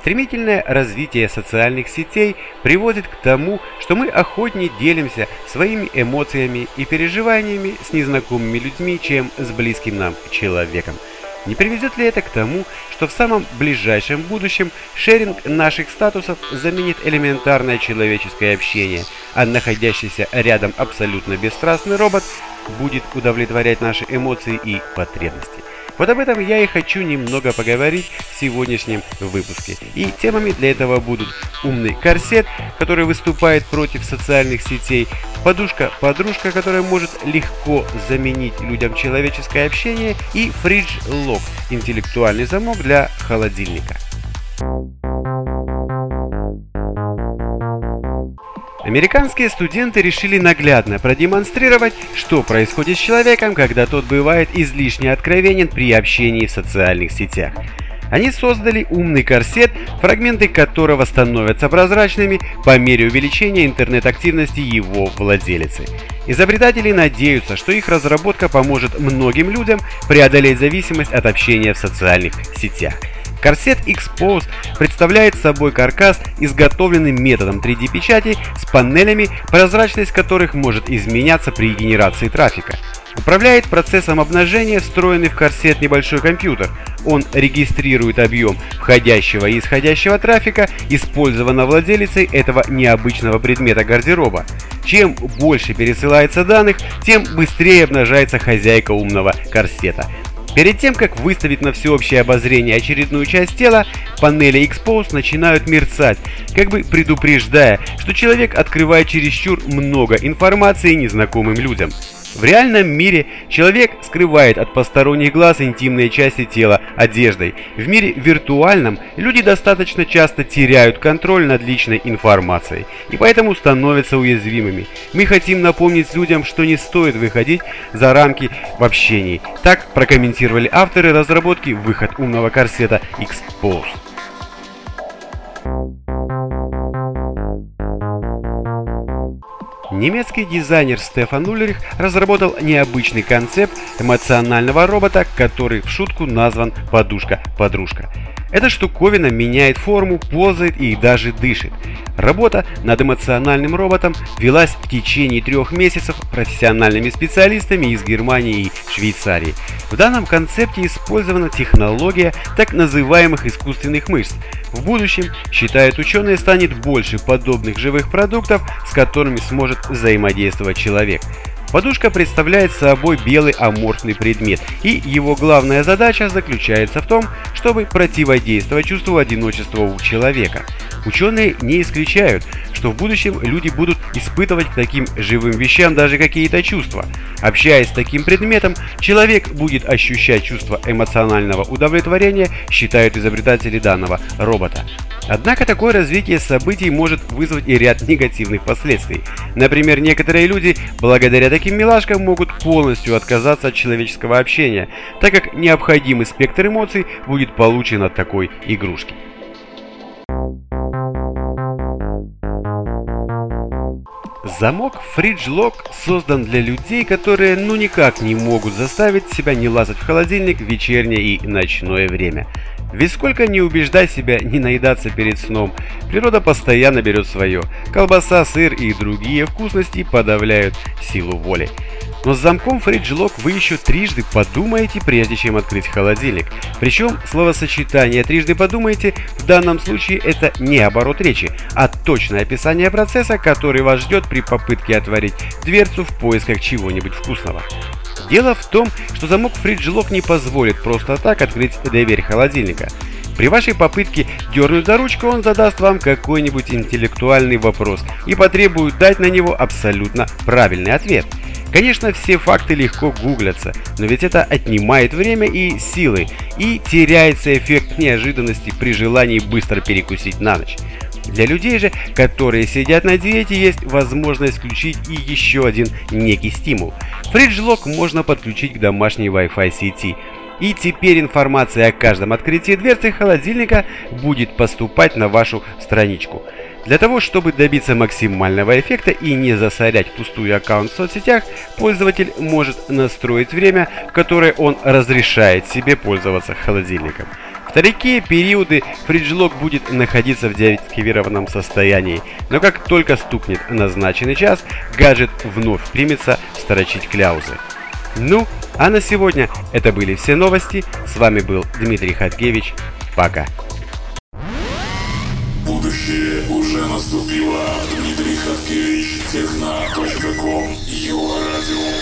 Стремительное развитие социальных сетей приводит к тому, что мы охотнее делимся своими эмоциями и переживаниями с незнакомыми людьми, чем с близким нам человеком. Не приведет ли это к тому, что в самом ближайшем будущем шеринг наших статусов заменит элементарное человеческое общение, а находящийся рядом абсолютно бесстрастный робот будет удовлетворять наши эмоции и потребности. Вот об этом я и хочу немного поговорить в сегодняшнем выпуске. И темами для этого будут умный корсет, который выступает против социальных сетей, подушка-подружка, которая может легко заменить людям человеческое общение, и фридж-лок, интеллектуальный замок для холодильника. Американские студенты решили наглядно продемонстрировать, что происходит с человеком, когда тот бывает излишне откровенен при общении в социальных сетях. Они создали умный корсет, фрагменты которого становятся прозрачными по мере увеличения интернет-активности его владелицы. Изобретатели надеются, что их разработка поможет многим людям преодолеть зависимость от общения в социальных сетях. Корсет Expose представляет собой каркас, изготовленный методом 3D-печати с панелями, прозрачность которых может изменяться при генерации трафика. Управляет процессом обнажения встроенный в корсет небольшой компьютер. Он регистрирует объем входящего и исходящего трафика, использованного владелицей этого необычного предмета гардероба. Чем больше пересылается данных, тем быстрее обнажается хозяйка умного корсета. Перед тем, как выставить на всеобщее обозрение очередную часть тела, панели Expose начинают мерцать, как бы предупреждая, что человек открывает чересчур много информации незнакомым людям. В реальном мире человек скрывает от посторонних глаз интимные части тела одеждой. В мире виртуальном люди достаточно часто теряют контроль над личной информацией и поэтому становятся уязвимыми. Мы хотим напомнить людям, что не стоит выходить за рамки в общении. Так прокомментировали авторы разработки выход умного корсета Expose. Немецкий дизайнер Стефан Ульрих разработал необычный концепт эмоционального робота, который в шутку назван «подушка-подружка». Эта штуковина меняет форму, ползает и даже дышит. Работа над эмоциональным роботом велась в течение трех месяцев профессиональными специалистами из Германии и Швейцарии. В данном концепте использована технология так называемых искусственных мышц. В будущем, считают ученые, станет больше подобных живых продуктов, с которыми сможет взаимодействовать человек. Подушка представляет собой белый аморфный предмет, и его главная задача заключается в том, чтобы противодействовать чувству одиночества у человека. Ученые не исключают, что в будущем люди будут испытывать к таким живым вещам даже какие-то чувства. Общаясь с таким предметом, человек будет ощущать чувство эмоционального удовлетворения, считают изобретатели данного робота. Однако такое развитие событий может вызвать и ряд негативных последствий. Например, некоторые люди благодаря таким милашкам могут полностью отказаться от человеческого общения, так как необходимый спектр эмоций будет получен от такой игрушки. Замок Lock создан для людей, которые ну никак не могут заставить себя не лазать в холодильник в вечернее и ночное время. Ведь сколько не убеждай себя не наедаться перед сном, природа постоянно берет свое. Колбаса, сыр и другие вкусности подавляют силу воли. Но с замком Lock вы еще трижды подумаете, прежде чем открыть холодильник. Причем словосочетание «трижды подумаете» в данном случае это не оборот речи, а точное описание процесса, который вас ждет при попытке отворить дверцу в поисках чего-нибудь вкусного. Дело в том, что замок фриджлок не позволит просто так открыть дверь холодильника. При вашей попытке дернуть за ручку он задаст вам какой-нибудь интеллектуальный вопрос и потребует дать на него абсолютно правильный ответ. Конечно, все факты легко гуглятся, но ведь это отнимает время и силы, и теряется эффект неожиданности при желании быстро перекусить на ночь. Для людей же, которые сидят на диете, есть возможность включить и еще один некий стимул. Фриджлок можно подключить к домашней Wi-Fi сети. И теперь информация о каждом открытии дверцы холодильника будет поступать на вашу страничку. Для того, чтобы добиться максимального эффекта и не засорять пустую аккаунт в соцсетях, пользователь может настроить время, которое он разрешает себе пользоваться холодильником. В такие периоды фриджлок будет находиться в деактивированном состоянии, но как только стукнет назначенный час, гаджет вновь примется строчить кляузы. Ну, а на сегодня это были все новости. С вами был Дмитрий Хаткевич. Пока. Будущее уже наступило. Дмитрий Хаткевич, техно.ком, Его радио.